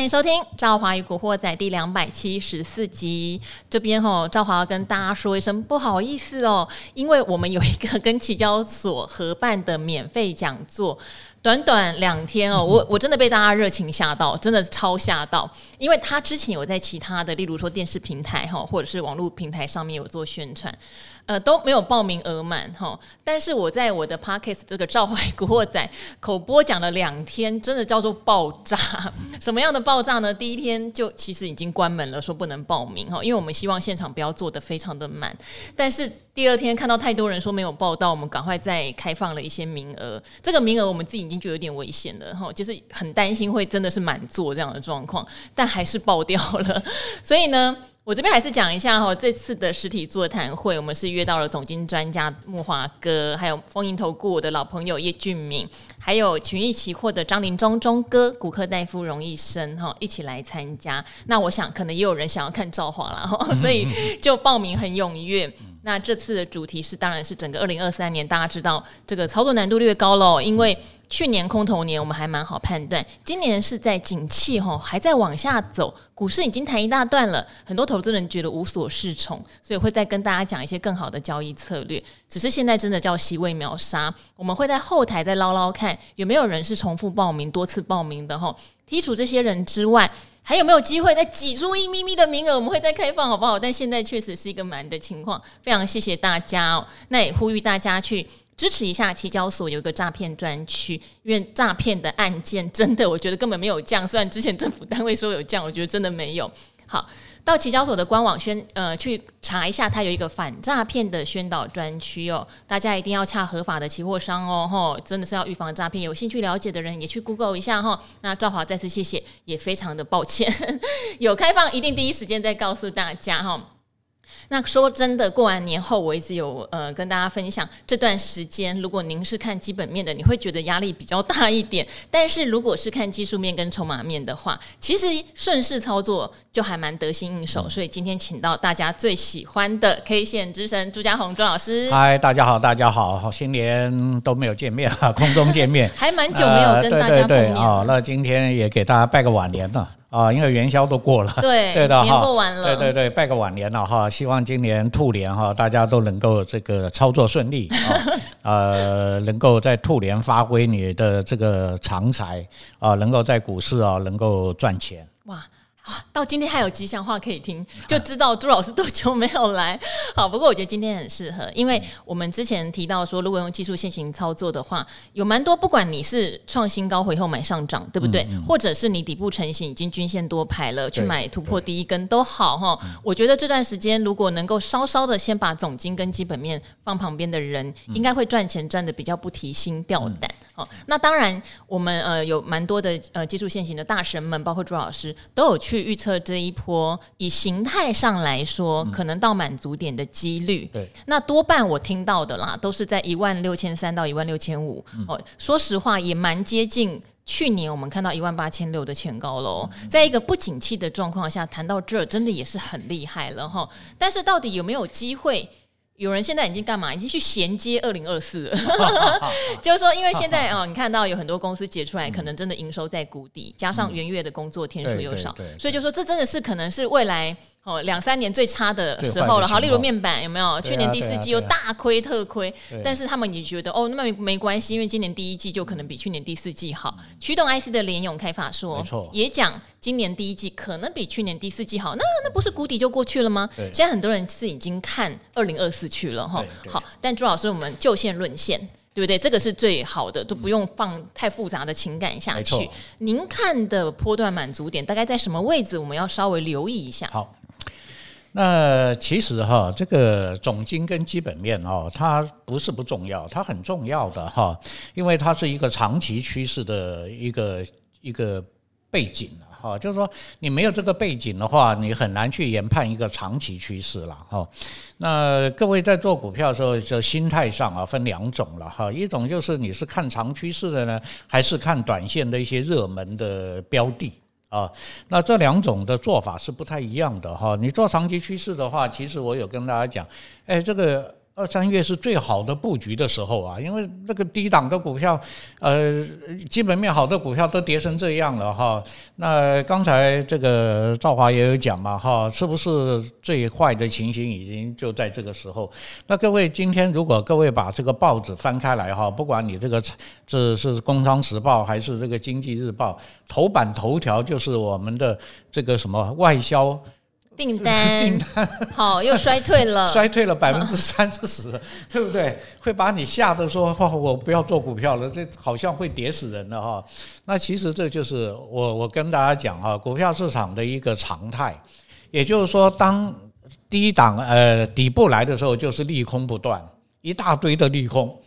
欢迎收听《赵华与古惑仔》第两百七十四集。这边哈，赵华要跟大家说一声不好意思哦，因为我们有一个跟期交所合办的免费讲座。短短两天哦，我我真的被大家热情吓到，真的超吓到，因为他之前有在其他的，例如说电视平台哈，或者是网络平台上面有做宣传，呃都没有报名额满哈。但是我在我的 Podcast 这个召唤古惑仔口播讲了两天，真的叫做爆炸。什么样的爆炸呢？第一天就其实已经关门了，说不能报名哈，因为我们希望现场不要做得非常的满。但是第二天看到太多人说没有报到，我们赶快再开放了一些名额。这个名额我们自己。已经就有点危险了哈，就是很担心会真的是满座这样的状况，但还是爆掉了。所以呢，我这边还是讲一下哈，这次的实体座谈会，我们是约到了总经专家木华哥，还有丰盈投顾我的老朋友叶俊明，还有群益期货的张林忠忠哥，骨科大夫荣医生哈，一起来参加。那我想可能也有人想要看赵华了哈，所以就报名很踊跃。那这次的主题是，当然是整个二零二三年，大家知道这个操作难度略高喽，因为去年空头年我们还蛮好判断，今年是在景气哈还在往下走，股市已经弹一大段了，很多投资人觉得无所适从，所以会再跟大家讲一些更好的交易策略。只是现在真的叫席位秒杀，我们会在后台再捞捞看有没有人是重复报名、多次报名的哈，剔除这些人之外。还有没有机会再挤出一咪咪的名额？我们会再开放，好不好？但现在确实是一个满的情况，非常谢谢大家哦。那也呼吁大家去支持一下期交所有一个诈骗专区，因为诈骗的案件真的，我觉得根本没有降。虽然之前政府单位说有降，我觉得真的没有。好。到期交所的官网宣呃去查一下，它有一个反诈骗的宣导专区哦，大家一定要洽合法的期货商哦，吼，真的是要预防诈骗。有兴趣了解的人也去 Google 一下哈。那赵华再次谢谢，也非常的抱歉，有开放一定第一时间再告诉大家哈。那说真的，过完年后，我一直有呃跟大家分享这段时间，如果您是看基本面的，你会觉得压力比较大一点；但是如果是看技术面跟筹码面的话，其实顺势操作就还蛮得心应手。所以今天请到大家最喜欢的 K 线之神朱家宏朱老师。嗨，大家好，大家好，好新年都没有见面啊，空中见面，还蛮久没有跟大家碰面啊、呃。那今天也给大家拜个晚年了。啊，因为元宵都过了，对，对的哈，年过完了，对对对，拜个晚年了哈，希望今年兔年哈，大家都能够这个操作顺利啊，呃，能够在兔年发挥你的这个长才啊，能够在股市啊能够赚钱。哇。到今天还有吉祥话可以听，就知道朱老师多久没有来。好，不过我觉得今天很适合，因为我们之前提到说，如果用技术线行操作的话，有蛮多，不管你是创新高回后买上涨，对不对？嗯嗯、或者是你底部成型已经均线多排了，去买突破第一根都好哈。我觉得这段时间如果能够稍稍的先把总金跟基本面放旁边的人，应该会赚钱赚的比较不提心吊胆。好，那当然我们呃有蛮多的呃接触现行的大神们，包括朱老师都有去。预测这一波以形态上来说，可能到满足点的几率，对，那多半我听到的啦，都是在一万六千三到一万六千五。哦，说实话也蛮接近去年我们看到一万八千六的前高喽。在一个不景气的状况下，谈到这儿真的也是很厉害了哈。但是到底有没有机会？有人现在已经干嘛？已经去衔接二零二四了，就是说，因为现在啊、哦，你看到有很多公司解出来，可能真的营收在谷底，加上元月的工作天数又少，所以就说这真的是可能是未来。哦，两三年最差的时候了，好，例如面板有没有？去年第四季又大亏特亏，但是他们也觉得哦，那没没关系，因为今年第一季就可能比去年第四季好。驱动 IC 的联咏开发说，也讲今年第一季可能比去年第四季好，那那不是谷底就过去了吗？现在很多人是已经看二零二四去了哈。好，但朱老师，我们就线论线。对不对？这个是最好的，都不用放太复杂的情感下去。您看的波段满足点大概在什么位置？我们要稍微留意一下。好，那其实哈，这个总经跟基本面哦，它不是不重要，它很重要的哈，因为它是一个长期趋势的一个一个背景。哈，就是说你没有这个背景的话，你很难去研判一个长期趋势了哈。那各位在做股票的时候，就心态上啊分两种了哈。一种就是你是看长趋势的呢，还是看短线的一些热门的标的啊？那这两种的做法是不太一样的哈。你做长期趋势的话，其实我有跟大家讲，哎，这个。二三月是最好的布局的时候啊，因为那个低档的股票，呃，基本面好的股票都跌成这样了哈。那刚才这个赵华也有讲嘛哈，是不是最坏的情形已经就在这个时候？那各位今天如果各位把这个报纸翻开来哈，不管你这个这是《工商时报》还是这个《经济日报》，头版头条就是我们的这个什么外销。订单，订单好，又衰退了，衰退了百分之三四十，对不对？会把你吓得说：“哦，我不要做股票了，这好像会跌死人的哈。”那其实这就是我我跟大家讲哈，股票市场的一个常态，也就是说，当低档呃底部来的时候，就是利空不断，一大堆的利空。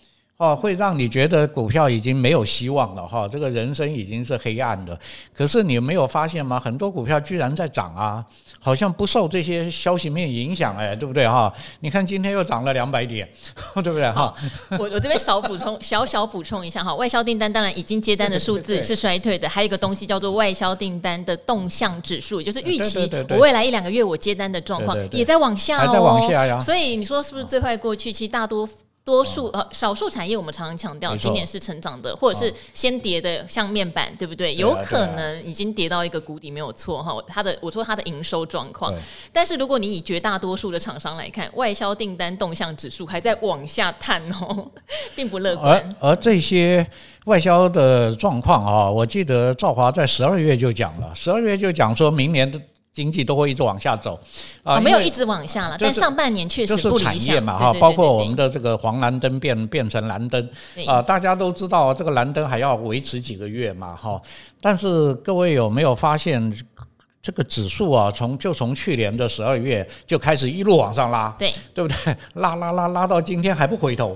哦，会让你觉得股票已经没有希望了哈，这个人生已经是黑暗的。可是你没有发现吗？很多股票居然在涨啊，好像不受这些消息面影响哎，对不对哈？你看今天又涨了两百点，对不对哈？我我这边少补充，小小补充一下哈，外销订单当然已经接单的数字是衰退的，还有一个东西叫做外销订单的动向指数，就是预期我未来一两个月我接单的状况也在往下哦，还在往下呀。所以你说是不是最坏过去？其实大多。多数呃少数产业，我们常常强调今年是成长的，或者是先跌的，像面板，对不对？有可能已经跌到一个谷底，没有错哈。它的我说它的营收状况，但是如果你以绝大多数的厂商来看，外销订单动向指数还在往下探哦，并不乐观。而而这些外销的状况啊，我记得赵华在十二月就讲了，十二月就讲说明年的。经济都会一直往下走，啊，没有一直往下了，但上半年确实不理想。就是产业嘛，哈，包括我们的这个黄蓝灯变变成蓝灯，啊，大家都知道这个蓝灯还要维持几个月嘛，哈。但是各位有没有发现，这个指数啊，从就从去年的十二月就开始一路往上拉，对，对不对？拉拉拉拉到今天还不回头，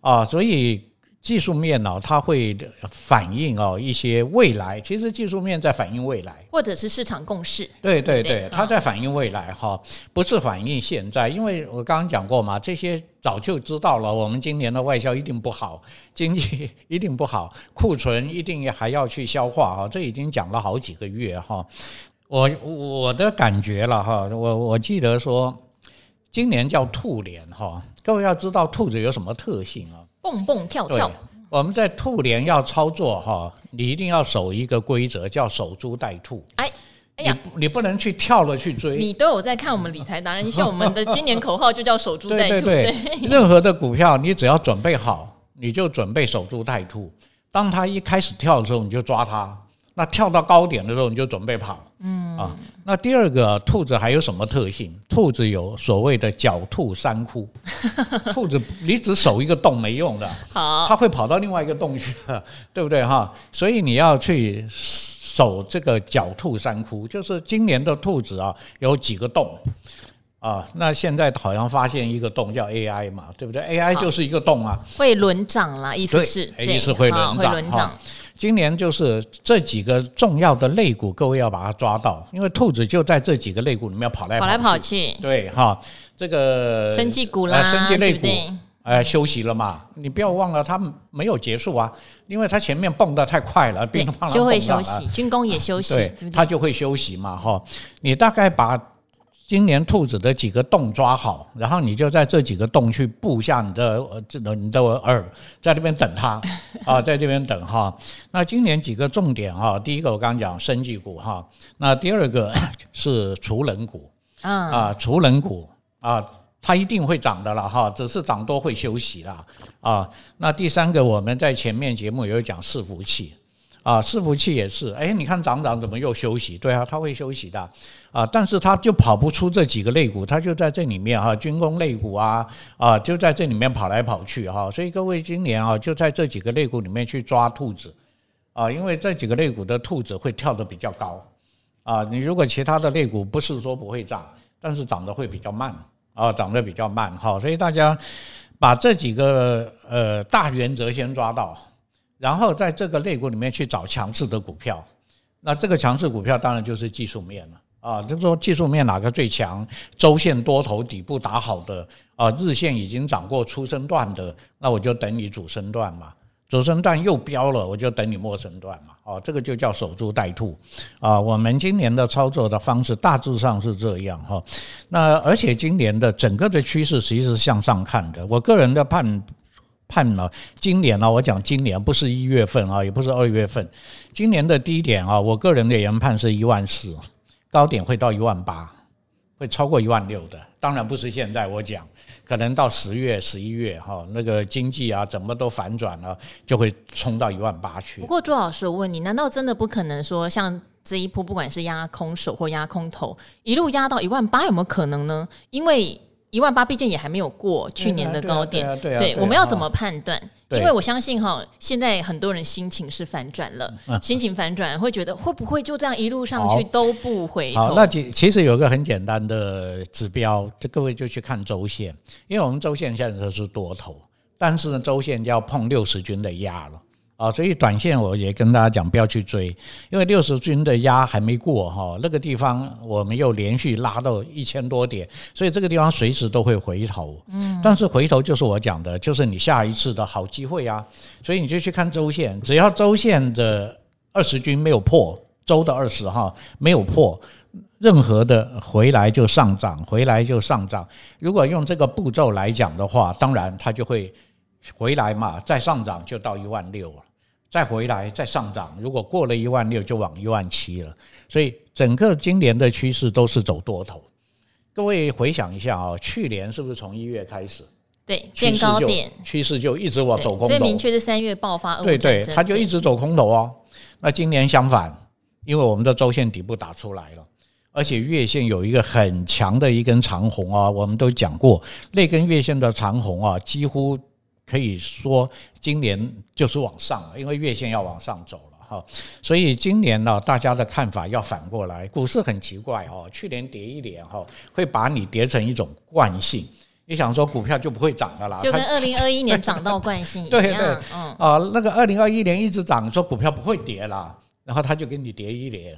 啊，所以。技术面呢，它会反映哦一些未来。其实技术面在反映未来，或者是市场共识。对对对，它在反映未来哈，不是反映现在。因为我刚刚讲过嘛，这些早就知道了。我们今年的外销一定不好，经济 一定不好，库存一定还要去消化啊。这已经讲了好几个月哈。我我的感觉了哈，我我记得说，今年叫兔年哈。各位要知道兔子有什么特性啊？蹦蹦跳跳，我们在兔年要操作哈，你一定要守一个规则，叫守株待兔。哎，哎呀，你你不能去跳了去追。你都有在看我们理财达人，你像我们的今年口号就叫守株待兔。对对对，任何的股票，你只要准备好，你就准备守株待兔。当它一开始跳的时候，你就抓它。那跳到高点的时候，你就准备跑。嗯啊，那第二个兔子还有什么特性？兔子有所谓的狡兔三窟。兔子你只守一个洞没用的，好，它会跑到另外一个洞去，对不对哈？所以你要去守这个狡兔三窟，就是今年的兔子啊，有几个洞啊。那现在好像发现一个洞叫 AI 嘛，对不对？AI 就是一个洞啊，会轮涨啦，意思是，意思会轮涨。今年就是这几个重要的类股，各位要把它抓到，因为兔子就在这几个类股里面跑来跑来跑去。对哈，这个生技股啦，生技类股，哎呃，休息了嘛？你不要忘了，它没有结束啊，因为它前面蹦得太快了，变得就会休息。军工也休息，对，它就会休息嘛，哈。你大概把。今年兔子的几个洞抓好，然后你就在这几个洞去布下你的这个你的饵，在这边等它 啊，在这边等哈。那今年几个重点哈，第一个我刚刚讲生技股哈，那第二个是储能股啊，储能股啊，它一定会涨的了哈，只是涨多会休息啦啊。那第三个我们在前面节目有讲伺服器。啊，伺服器也是，哎，你看涨涨怎么又休息？对啊，它会休息的。啊，但是它就跑不出这几个类股，它就在这里面哈，军工类股啊，啊，就在这里面跑来跑去哈，所以各位今年啊，就在这几个类股里面去抓兔子。啊，因为这几个类股的兔子会跳得比较高。啊，你如果其他的类股不是说不会涨，但是涨得会比较慢。啊，涨得比较慢哈，所以大家把这几个呃大原则先抓到。然后在这个类股里面去找强势的股票，那这个强势股票当然就是技术面了啊，就是说技术面哪个最强，周线多头底部打好的啊，日线已经涨过初升段的，那我就等你主升段嘛。主升段又飙了，我就等你末升段嘛。哦，这个就叫守株待兔啊。我们今年的操作的方式大致上是这样哈。那而且今年的整个的趋势其实是向上看的。我个人的判判了，今年呢，我讲今年不是一月份啊，也不是二月份，今年的低点啊，我个人的研判是一万四，高点会到一万八，会超过一万六的。当然不是现在我讲。可能到十月、十一月哈，那个经济啊，怎么都反转了，就会冲到一万八去。不过朱老师，我问你，难道真的不可能说，像这一波不管是压空手或压空头，一路压到一万八，有没有可能呢？因为一万八毕竟也还没有过去年的高点，对，我们要怎么判断？因为我相信哈，现在很多人心情是反转了，心情反转会觉得会不会就这样一路上去都不回头？好，那其其实有一个很简单的指标，这各位就去看周线，因为我们周线现在是多头，但是呢，周线就要碰六十均的压了。啊，所以短线我也跟大家讲，不要去追，因为六十均的压还没过哈，那个地方我们又连续拉到一千多点，所以这个地方随时都会回头。嗯，但是回头就是我讲的，就是你下一次的好机会啊，所以你就去看周线，只要周线的二十均没有破，周的二十哈没有破，任何的回来就上涨，回来就上涨。如果用这个步骤来讲的话，当然它就会回来嘛，再上涨就到一万六了。再回来再上涨，如果过了一万六就往一万七了，所以整个今年的趋势都是走多头。各位回想一下啊，去年是不是从一月开始？对，见高点，趋势就一直往走空头。最明确是三月爆发，对对，它就一直走空头哦。那今年相反，因为我们的周线底部打出来了，而且月线有一个很强的一根长红啊，我们都讲过，那根月线的长红啊，几乎。可以说今年就是往上了，因为月线要往上走了哈，所以今年呢，大家的看法要反过来。股市很奇怪哦，去年跌一年哈，会把你跌成一种惯性。你想说股票就不会涨的啦，就跟二零二一年 涨到惯性一样。对对，嗯啊，那个二零二一年一直涨，说股票不会跌啦，然后他就给你跌一年，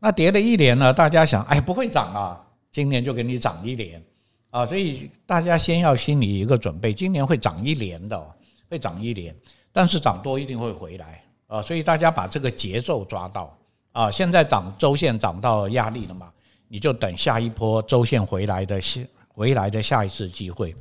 那跌了一年呢，大家想，哎，不会涨啊，今年就给你涨一年。啊，所以大家先要心里一个准备，今年会涨一年的，会涨一年，但是涨多一定会回来啊，所以大家把这个节奏抓到啊，现在涨周线涨到压力了嘛，你就等下一波周线回来的下回来的下一次机会。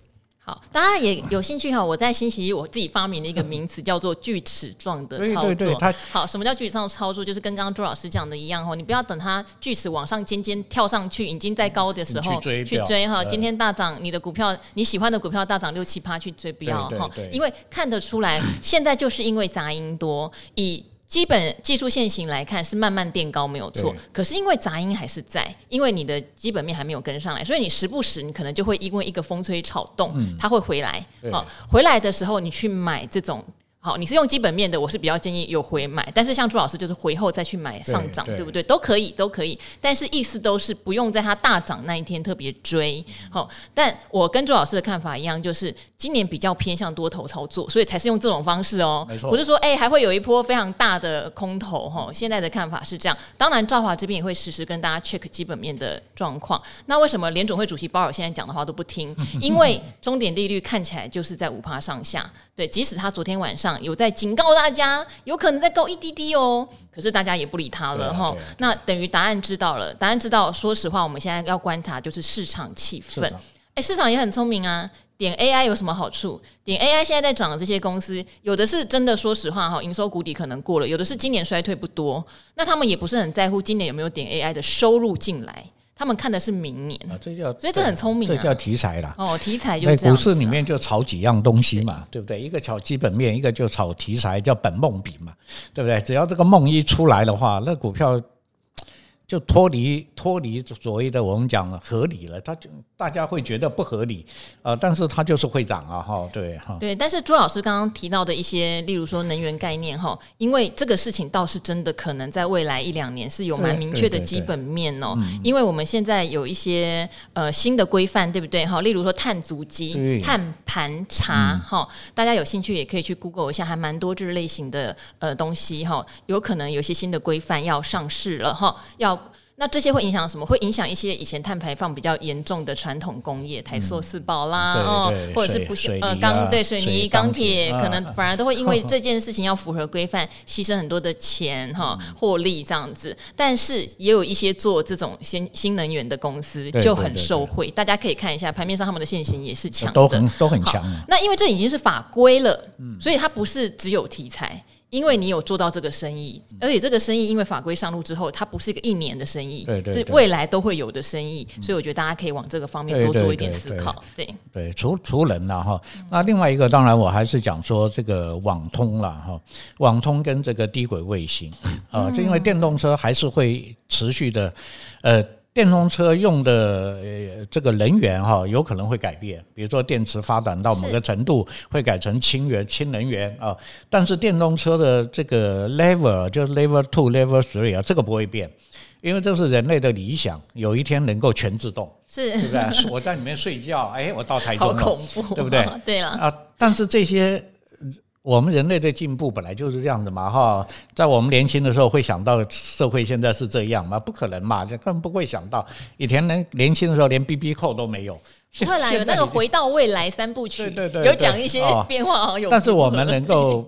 好，大家也有兴趣哈。我在星期一我自己发明了一个名词，叫做锯齿状的操作。对对对，好，什么叫锯齿状的操作？就是跟刚刚朱老师讲的一样哈，你不要等它锯齿往上尖尖跳上去，已经在高的时候去追去追哈。今天大涨，你的股票你喜欢的股票大涨六七趴去追，不要哈，因为看得出来，现在就是因为杂音多以。基本技术线型来看是慢慢垫高没有错，可是因为杂音还是在，因为你的基本面还没有跟上来，所以你时不时你可能就会因为一个风吹草动，它会回来。好，回来的时候你去买这种。好，你是用基本面的，我是比较建议有回买，但是像朱老师就是回后再去买上涨，对，不对？都可以，都可以，但是意思都是不用在它大涨那一天特别追。好，但我跟朱老师的看法一样，就是今年比较偏向多头操作，所以才是用这种方式哦。没错，不是说哎还会有一波非常大的空头哈。现在的看法是这样，当然兆华这边也会实时跟大家 check 基本面的状况。那为什么联总会主席鲍尔现在讲的话都不听？因为 终点利率看起来就是在五趴上下。对，即使他昨天晚上有在警告大家，有可能再高一滴滴哦，可是大家也不理他了哈。那等于答案知道了，答案知道。说实话，我们现在要观察就是市场气氛。哎，市场也很聪明啊。点 AI 有什么好处？点 AI 现在在涨的这些公司，有的是真的，说实话哈，营收谷底可能过了；有的是今年衰退不多，那他们也不是很在乎今年有没有点 AI 的收入进来。他们看的是明年啊，这叫所以这很聪明，这叫题材啦。哦，题材就在股市里面就炒几样东西嘛，对不对？一个炒基本面，一个就炒题材，叫本梦比嘛，对不对？只要这个梦一出来的话，那股票。就脱离脱离所谓的我们讲合理了，他就大家会觉得不合理呃，但是它就是会涨啊，哈，对哈。对，但是朱老师刚刚提到的一些，例如说能源概念哈，因为这个事情倒是真的可能在未来一两年是有蛮明确的基本面哦，因为我们现在有一些呃新的规范，对不对哈？例如说碳足迹、碳盘查哈，大家有兴趣也可以去 Google 一下，还蛮多这类型的呃东西哈，有可能有些新的规范要上市了哈，要。那这些会影响什么？会影响一些以前碳排放比较严重的传统工业，台塑、四宝啦，哦，或者是不锈呃钢对水泥、钢铁，可能反而都会因为这件事情要符合规范，牺牲很多的钱哈，获利这样子。但是也有一些做这种新新能源的公司就很受惠，大家可以看一下盘面上他们的线型也是强的，都很都很强。那因为这已经是法规了，所以它不是只有题材。因为你有做到这个生意，而且这个生意因为法规上路之后，它不是一个一年的生意，对对，是未来都会有的生意，所以我觉得大家可以往这个方面多做一点思考。对。对，除除人了哈，那另外一个当然我还是讲说这个网通了哈，网通跟这个低轨卫星啊，就因为电动车还是会持续的，呃。电动车用的呃这个能源哈有可能会改变，比如说电池发展到某个程度会改成氢源、氢能源啊，但是电动车的这个 level 就是 level two、level three 啊，这个不会变，因为这是人类的理想，有一天能够全自动，是，对不对？我在里面睡觉，哎，我到台中了，好恐怖，对不对？对了啊，但是这些。我们人类的进步本来就是这样的嘛，哈，在我们年轻的时候会想到社会现在是这样吗？不可能嘛，这根本不会想到。以前连年轻的时候连 BB 扣都没有，不会啦，有那个回到未来三部曲，对对对，有讲一些变化，有。但是我们能够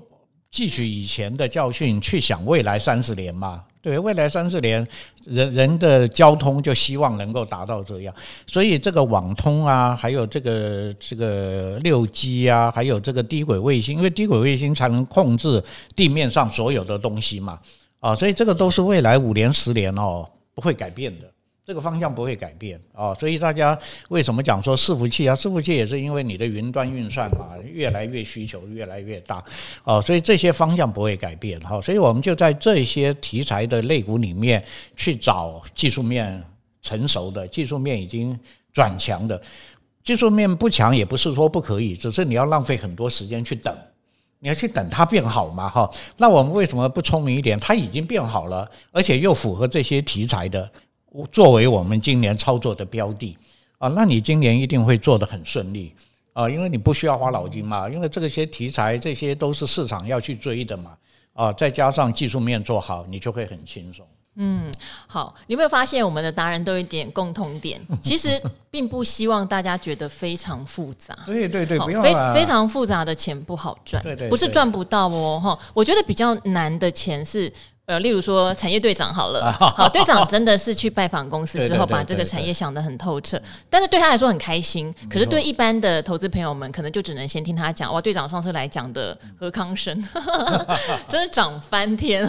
汲取以前的教训，去想未来三十年嘛。对，未来三四年，人人的交通就希望能够达到这样，所以这个网通啊，还有这个这个六 G 啊，还有这个低轨卫星，因为低轨卫星才能控制地面上所有的东西嘛，啊，所以这个都是未来五年十年哦不会改变的。这个方向不会改变啊，所以大家为什么讲说伺服器啊？伺服器也是因为你的云端运算嘛，越来越需求越来越大啊，所以这些方向不会改变哈。所以我们就在这些题材的类股里面去找技术面成熟的、技术面已经转强的。技术面不强也不是说不可以，只是你要浪费很多时间去等，你要去等它变好嘛哈。那我们为什么不聪明一点？它已经变好了，而且又符合这些题材的。作为我们今年操作的标的啊，那你今年一定会做得很顺利啊，因为你不需要花脑筋嘛，因为这些题材这些都是市场要去追的嘛啊，再加上技术面做好，你就会很轻松。嗯，好，你有没有发现我们的达人都有一点共同点？其实并不希望大家觉得非常复杂。对对对，不用非非常复杂的钱不好赚，对对，不是赚不到哦哈。我觉得比较难的钱是。呃，例如说产业队长好了，好，队长真的是去拜访公司之后，把这个产业想得很透彻，但是对他来说很开心。可是对一般的投资朋友们，可能就只能先听他讲，哇，队长上次来讲的何康生，真的涨翻天，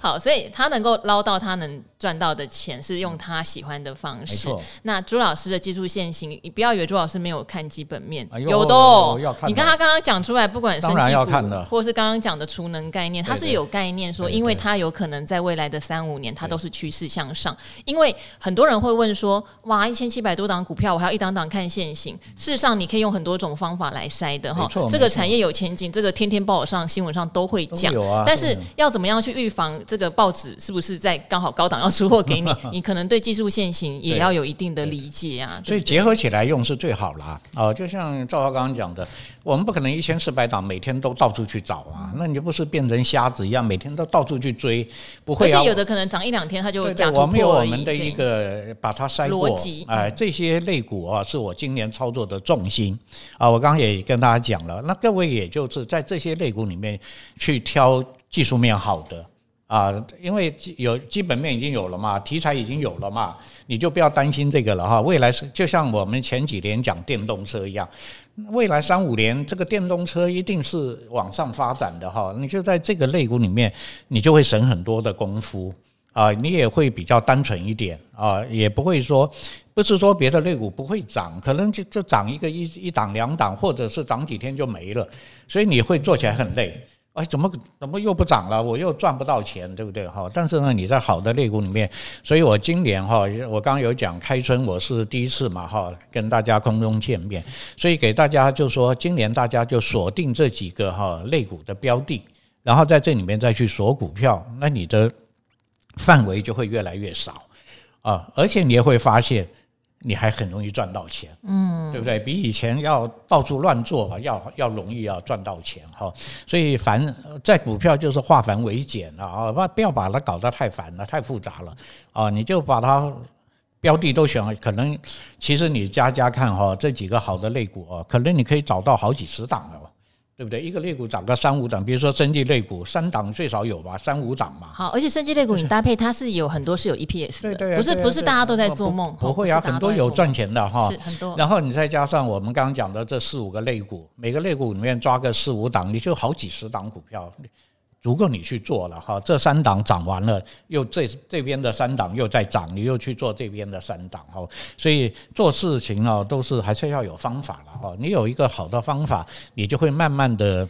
好，所以他能够捞到他能赚到的钱，是用他喜欢的方式。那朱老师的技术线型，你不要以为朱老师没有看基本面，有的哦。你看他刚刚讲出来，不管生技股，或者是刚刚讲的储能概念，他是有概念说，因为。它有可能在未来的三五年，它都是趋势向上。因为很多人会问说：“哇，一千七百多档股票，我还要一档档看线型。”事实上，你可以用很多种方法来筛的哈。这个产业有前景，这个天天报上新闻上都会讲。但是要怎么样去预防这个报纸是不是在刚好高档要出货给你？你可能对技术线型也要有一定的理解啊。所以结合起来用是最好啦。哦，就像赵华刚刚讲的，我们不可能一千四百档每天都到处去找啊，那你就不是变成瞎子一样，每天都到处去。追不会，而且有的可能涨一两天，它就假突破。我们有我们的一个把它筛过，哎，这些类股啊，是我今年操作的重心啊。我刚刚也跟大家讲了，那各位也就是在这些类股里面去挑技术面好的啊，因为有基本面已经有了嘛，题材已经有了嘛，你就不要担心这个了哈。未来是就像我们前几年讲电动车一样。未来三五年，这个电动车一定是往上发展的哈。你就在这个类股里面，你就会省很多的功夫啊，你也会比较单纯一点啊，也不会说不是说别的类股不会涨，可能就就涨一个一一档两档，或者是涨几天就没了，所以你会做起来很累。哎，怎么怎么又不涨了？我又赚不到钱，对不对？哈，但是呢，你在好的类股里面，所以我今年哈，我刚刚有讲开春，我是第一次嘛哈，跟大家空中见面，所以给大家就说，今年大家就锁定这几个哈类股的标的，然后在这里面再去锁股票，那你的范围就会越来越少啊，而且你也会发现，你还很容易赚到钱，嗯，对不对？比以前要到处乱做要要容易要赚到钱哈。所以凡在股票就是化繁为简了啊，不不要把它搞得太烦了，太复杂了啊，你就把它标的都选了，可能其实你加加看哈，这几个好的类股啊，可能你可以找到好几十档了。对不对？一个肋股涨个三五档，比如说生技肋股，三档最少有吧，三五档嘛。好，而且生技肋股你搭配它是有很多是有 EPS 的，对对，不是不是大家都在做梦，不会啊，很多有赚钱的哈，是很多。然后你再加上我们刚刚讲的这四五个肋股，每个肋股里面抓个四五档，你就好几十档股票。足够你去做了哈，这三档涨完了，又这这边的三档又在涨，你又去做这边的三档哈，所以做事情啊都是还是要有方法了哈。你有一个好的方法，你就会慢慢的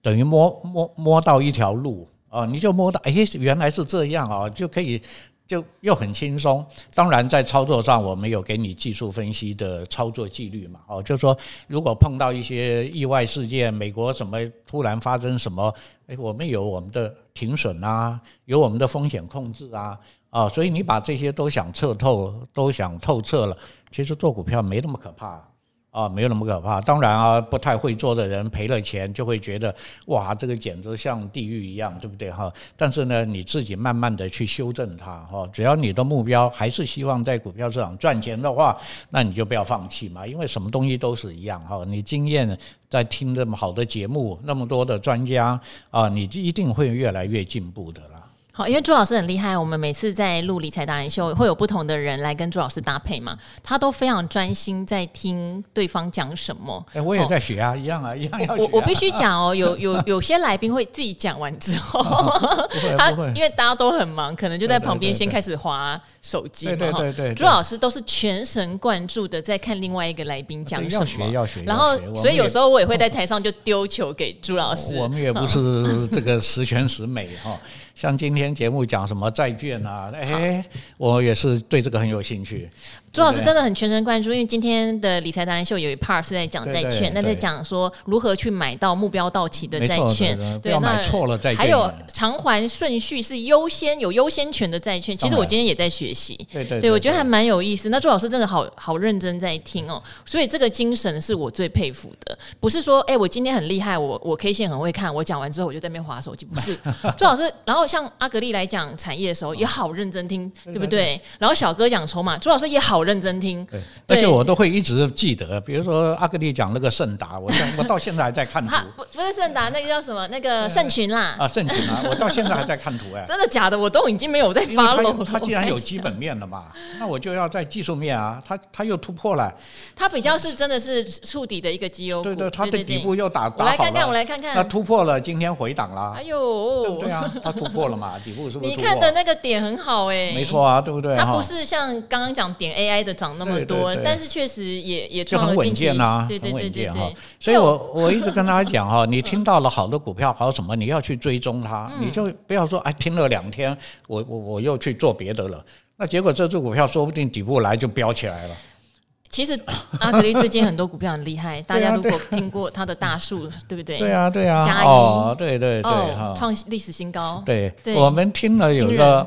等于摸摸摸到一条路啊，你就摸到哎，原来是这样啊，就可以。就又很轻松，当然在操作上，我们有给你技术分析的操作纪律嘛，哦，就是说如果碰到一些意外事件，美国什么突然发生什么，诶，我们有我们的停损啊，有我们的风险控制啊，啊，所以你把这些都想彻透，都想透彻了，其实做股票没那么可怕。啊，没有那么可怕。当然啊，不太会做的人赔了钱就会觉得，哇，这个简直像地狱一样，对不对哈？但是呢，你自己慢慢的去修正它哈。只要你的目标还是希望在股票市场赚钱的话，那你就不要放弃嘛。因为什么东西都是一样哈。你经验在听这么好的节目，那么多的专家啊，你就一定会越来越进步的啦。好，因为朱老师很厉害，我们每次在录理财达人秀，会有不同的人来跟朱老师搭配嘛，他都非常专心在听对方讲什么。哎，我也在学啊，一样啊，一样要。我我必须讲哦，有有有些来宾会自己讲完之后 他因为大家都很忙，可能就在旁边先开始划手机嘛。对对对。朱老师都是全神贯注的在看另外一个来宾讲什么，要学要学。然后，所以有时候我也会在 台上就丢球给朱老师。我们也不是这个十全十美哈。像今天节目讲什么债券啊？哎，我也是对这个很有兴趣。朱老师真的很全神贯注，因为今天的理财达人秀有一 part 是在讲债券，那在讲说如何去买到目标到期的债券，对，那买错了债券。还有偿还顺序是优先有优先权的债券，其实我今天也在学习。对对，对我觉得还蛮有意思。那朱老师真的好好认真在听哦，所以这个精神是我最佩服的。不是说哎，我今天很厉害，我我 K 线很会看，我讲完之后我就在那边划手机，不是。朱老师，然后像阿格力来讲产业的时候也好认真听，对不对？然后小哥讲筹码，朱老师也好。认真听，对，而且我都会一直记得。比如说阿格力讲那个盛达，我 我到现在还在看图。不不是盛达，那个叫什么？那个盛群啦。啊，盛群啊，我到现在还在看图哎。真的假的？我都已经没有在发了。他既然有基本面了嘛，那我就要在技术面啊。他他又突破了。他比较是真的是触底的一个绩优股。对对，他的底部又打打好了。我来看看，我来看看。那突破了，今天回档啦。哎呦，对啊，他突破了嘛，底部是不是？你看的那个点很好哎。没错啊，对不对？它不是像刚刚讲点 AI 的涨那么多。多，但是确实也也就很稳健呐，对对对对对。所以我我一直跟大家讲哈，你听到了好的股票，好什么，你要去追踪它，你就不要说哎，听了两天，我我我又去做别的了，那结果这只股票说不定底部来就飙起来了。其实阿格力最近很多股票很厉害，大家如果听过它的大树，对不对？对啊对啊，加一哦，对对对，创历史新高。对，我们听了有一个。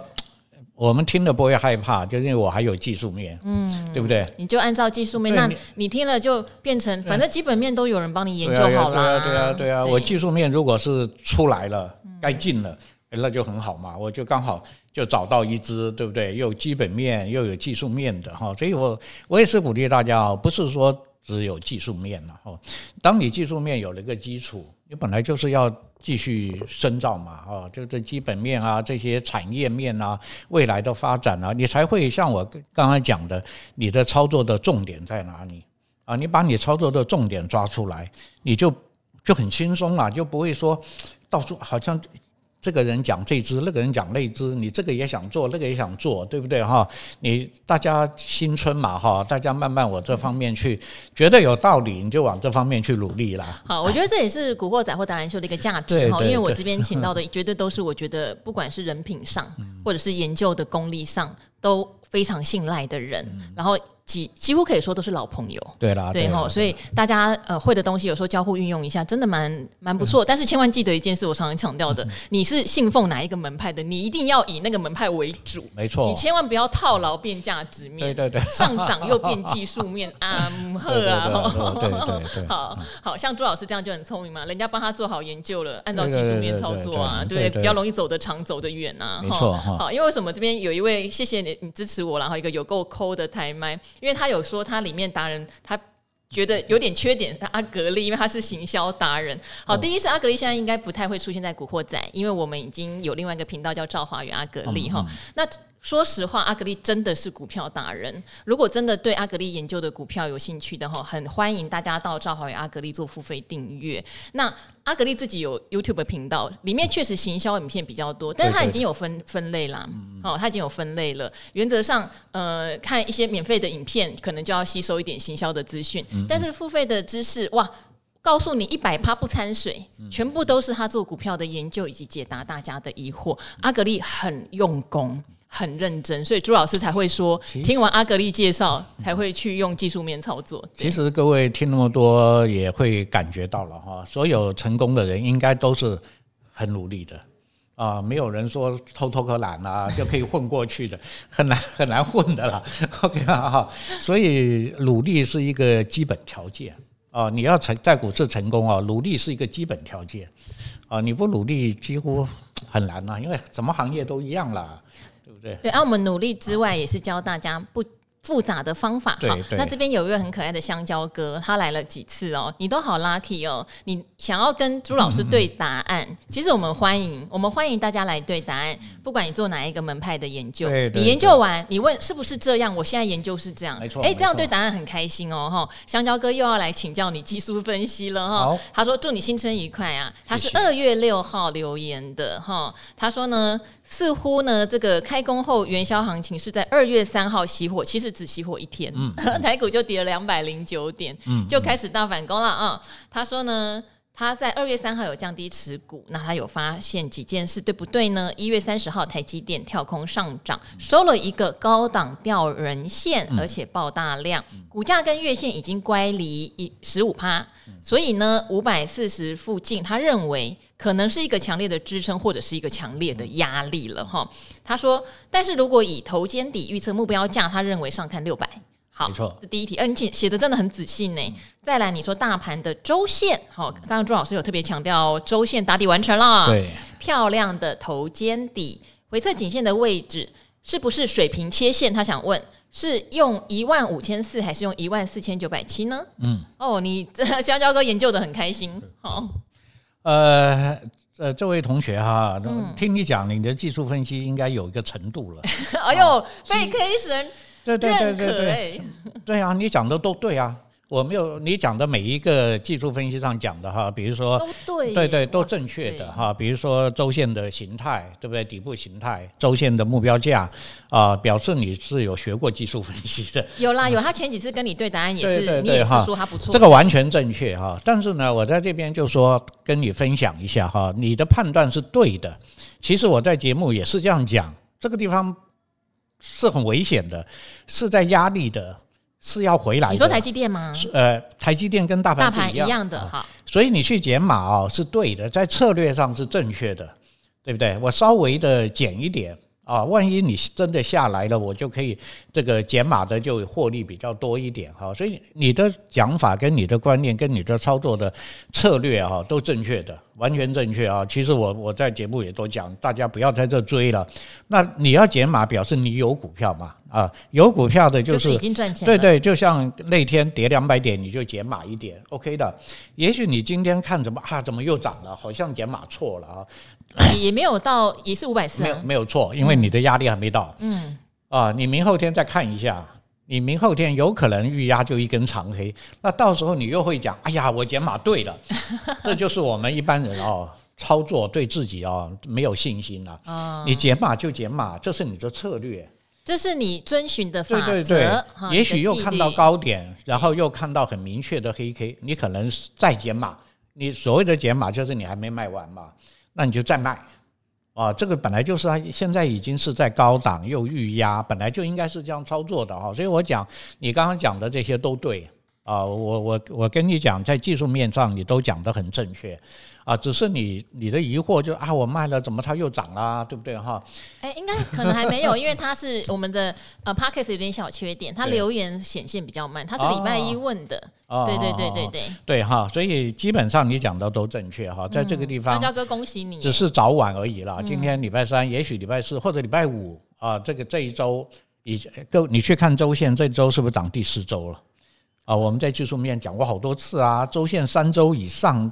我们听了不会害怕，就是因为我还有技术面，嗯，对不对？你就按照技术面，那你听了就变成，反正基本面都有人帮你研究好了。对啊，对啊，对啊。我技术面如果是出来了，该进了，那就很好嘛。我就刚好就找到一只，对不对？又有基本面又有技术面的哈，所以我我也是鼓励大家啊，不是说只有技术面了哈。当你技术面有了一个基础，你本来就是要。继续深造嘛，啊，就这基本面啊，这些产业面啊，未来的发展啊，你才会像我刚才讲的，你的操作的重点在哪里啊？你把你操作的重点抓出来，你就就很轻松了，就不会说到处好像。这个人讲这支，那个人讲那支，你这个也想做，那个也想做，对不对哈？你大家新春嘛哈，大家慢慢往这方面去，觉得有道理，你就往这方面去努力啦。好，我觉得这也是古惑仔或达人秀的一个价值哈，因为我这边请到的绝对都是我觉得不管是人品上或者是研究的功力上都非常信赖的人，然后。几几乎可以说都是老朋友，对啦，对哈，所以大家呃会的东西有时候交互运用一下，真的蛮蛮不错。但是千万记得一件事，我常常强调的，你是信奉哪一个门派的，你一定要以那个门派为主，没错，你千万不要套牢变价值面，对对对，上涨又变技术面啊，呵啊，对对对，好好像朱老师这样就很聪明嘛，人家帮他做好研究了，按照技术面操作啊，对，比较容易走得长，走得远啊，没错哈。好，因为为什么这边有一位谢谢你，你支持我，然后一个有够抠的台麦。因为他有说他里面达人，他觉得有点缺点。阿格力，因为他是行销达人。好，第一是阿格力现在应该不太会出现在古惑仔，因为我们已经有另外一个频道叫赵华与阿格力哈。那说实话，阿格力真的是股票达人。如果真的对阿格力研究的股票有兴趣的话，很欢迎大家到赵华与阿格力做付费订阅。那阿格力自己有 YouTube 频道，里面确实行销影片比较多，但是他已经有分分类啦。哦，他已经有分类了。原则上，呃，看一些免费的影片，可能就要吸收一点行销的资讯。但是付费的知识，哇，告诉你一百趴不掺水，全部都是他做股票的研究以及解答大家的疑惑。阿格力很用功。很认真，所以朱老师才会说，听完阿格力介绍才会去用技术面操作。其实各位听那么多，也会感觉到了哈，所有成功的人应该都是很努力的啊，没有人说偷偷个懒啊 就可以混过去的，很难很难混的啦。OK 啊，所以努力是一个基本条件啊，你要成在股市成功啊，努力是一个基本条件啊，你不努力几乎很难啊，因为什么行业都一样啦。对不对？对，而、啊、我们努力之外，也是教大家不复杂的方法。好，那这边有一位很可爱的香蕉哥，他来了几次哦，你都好 lucky 哦。你想要跟朱老师对答案，嗯、其实我们欢迎，我们欢迎大家来对答案。不管你做哪一个门派的研究，你研究完，你问是不是这样？我现在研究是这样，没错。哎，这样对答案很开心哦，哈。香蕉哥又要来请教你技术分析了哈。他说祝你新春愉快啊。他是二月六号留言的哈。他说呢。似乎呢，这个开工后元宵行情是在二月三号熄火，其实只熄火一天，嗯、台股就跌了两百零九点，嗯、就开始大反攻了啊、嗯！他说呢，他在二月三号有降低持股，那他有发现几件事，对不对呢？一月三十号台积电跳空上涨，收了一个高档吊人线，而且爆大量，股价跟月线已经乖离一十五趴，所以呢，五百四十附近，他认为。可能是一个强烈的支撑，或者是一个强烈的压力了哈。他说，但是如果以头肩底预测目标价，他认为上看六百。好，没错，第一题，嗯、呃，你写的真的很仔细呢。再来，你说大盘的周线，好，刚刚朱老师有特别强调，周线打底完成了，对，漂亮的头肩底，回测颈线的位置是不是水平切线？他想问，是用一万五千四，还是用一万四千九百七呢？嗯，哦，你这香蕉哥研究的很开心，好。呃，呃，这位同学哈，嗯、听你讲，你的技术分析应该有一个程度了。哎呦，被 K 神对对对对对，对啊，你讲的都对啊。我没有你讲的每一个技术分析上讲的哈，比如说都对，对对都正确的哈，比如说周线的形态，对不对？底部形态，周线的目标价啊，表示你是有学过技术分析的。有啦有，他前几次跟你对答案也是，你也是说他不错。这个完全正确哈，但是呢，我在这边就说跟你分享一下哈，你的判断是对的。其实我在节目也是这样讲，这个地方是很危险的，是在压力的。是要回来的。你说台积电吗？呃，台积电跟大盘是一样，大盘一样的哈。所以你去减码哦，是对的，在策略上是正确的，对不对？我稍微的减一点啊，万一你真的下来了，我就可以这个减码的就获利比较多一点哈。所以你的讲法跟你的观念跟你的操作的策略啊，都正确的，完全正确啊。其实我我在节目也都讲，大家不要在这追了。那你要减码，表示你有股票嘛？啊，有股票的就是，已经赚钱。对对，就像那天跌两百点，你就减码一点，OK 的。也许你今天看怎么啊，怎么又涨了？好像减码错了啊。也没有到，也是五百四。没有没有错，因为你的压力还没到。嗯。啊，你明后天再看一下，你明后天有可能预压就一根长黑，那到时候你又会讲，哎呀，我减码对了。这就是我们一般人哦，操作对自己哦没有信心了。啊。你减码就减码，这是你的策略。这是你遵循的法则。对对对，也许又看到高点，然后又看到很明确的黑 K，你可能再减码。你所谓的减码，就是你还没卖完嘛，那你就再卖。啊，这个本来就是它现在已经是在高档又预压，本来就应该是这样操作的哈。所以我讲你刚刚讲的这些都对啊，我我我跟你讲，在技术面上你都讲得很正确。啊，只是你你的疑惑就是啊，我卖了怎么它又涨啦，对不对哈？哎，应该可能还没有，因为它是我们的呃 Podcast 有点小缺点，它留言显现比较慢，它是礼拜一问的，哦、对对对对对对哈，所以基本上你讲的都正确哈，在这个地方，香蕉哥恭喜你，只是早晚而已啦。今天礼拜三，也许礼拜四或者礼拜五啊，这个这一周你够你去看周线，这周是不是涨第四周了？啊，我们在技术面讲过好多次啊，周线三周以上。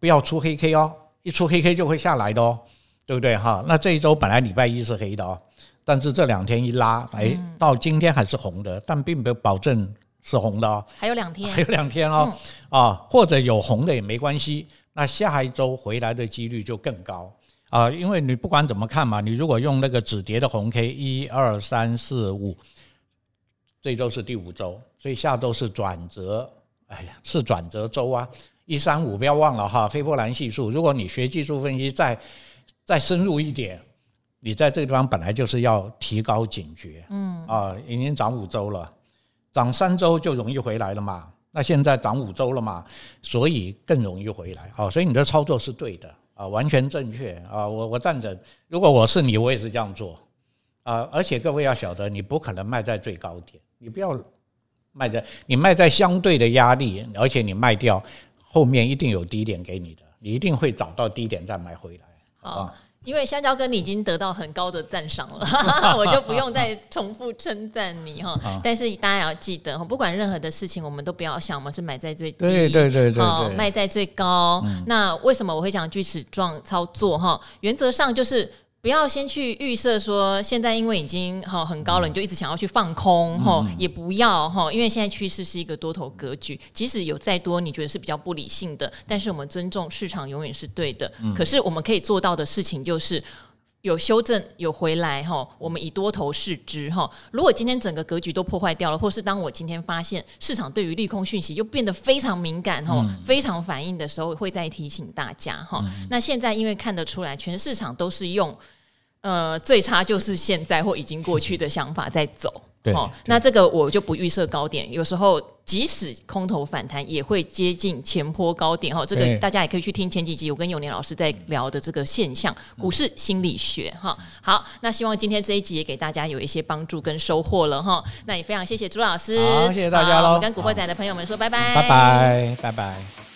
不要出黑 K 哦，一出黑 K 就会下来的哦，对不对哈？那这一周本来礼拜一是黑的哦，但是这两天一拉，哎，到今天还是红的，但并没有保证是红的哦。还有两天，还有两天哦，啊，或者有红的也没关系，那下一周回来的几率就更高啊，因为你不管怎么看嘛，你如果用那个止跌的红 K，一二三四五，这周是第五周，所以下周是转折，哎呀，是转折周啊。一三五不要忘了哈，斐波兰系数。如果你学技术分析再再深入一点，你在这个地方本来就是要提高警觉。嗯啊，已经涨五周了，涨三周就容易回来了嘛。那现在涨五周了嘛，所以更容易回来啊。所以你的操作是对的啊，完全正确啊。我我赞成，如果我是你，我也是这样做啊。而且各位要晓得，你不可能卖在最高点，你不要卖在你卖在相对的压力，而且你卖掉。后面一定有低点给你的，你一定会找到低点再买回来。好，因为香蕉哥你已经得到很高的赞赏了，我就不用再重复称赞你哈。但是大家要记得哈，不管任何的事情，我们都不要想我们是买在最低，对对对对，卖在最高。那为什么我会讲锯齿状操作哈？原则上就是。不要先去预设说，现在因为已经哈很高了，你就一直想要去放空哈，也不要哈，因为现在趋势是一个多头格局，即使有再多你觉得是比较不理性的，但是我们尊重市场永远是对的。可是我们可以做到的事情就是。有修正有回来哈，我们以多头视之哈。如果今天整个格局都破坏掉了，或是当我今天发现市场对于利空讯息又变得非常敏感哈，非常反应的时候，会再提醒大家哈。那现在因为看得出来，全市场都是用呃最差就是现在或已经过去的想法在走。对，哦，那这个我就不预设高点，有时候即使空头反弹也会接近前坡高点哈。这个大家也可以去听前几集，我跟永年老师在聊的这个现象，股市心理学哈。好，那希望今天这一集也给大家有一些帮助跟收获了哈。那也非常谢谢朱老师，好，谢谢大家喽。我们跟古惑仔的朋友们说拜拜，拜拜，拜拜。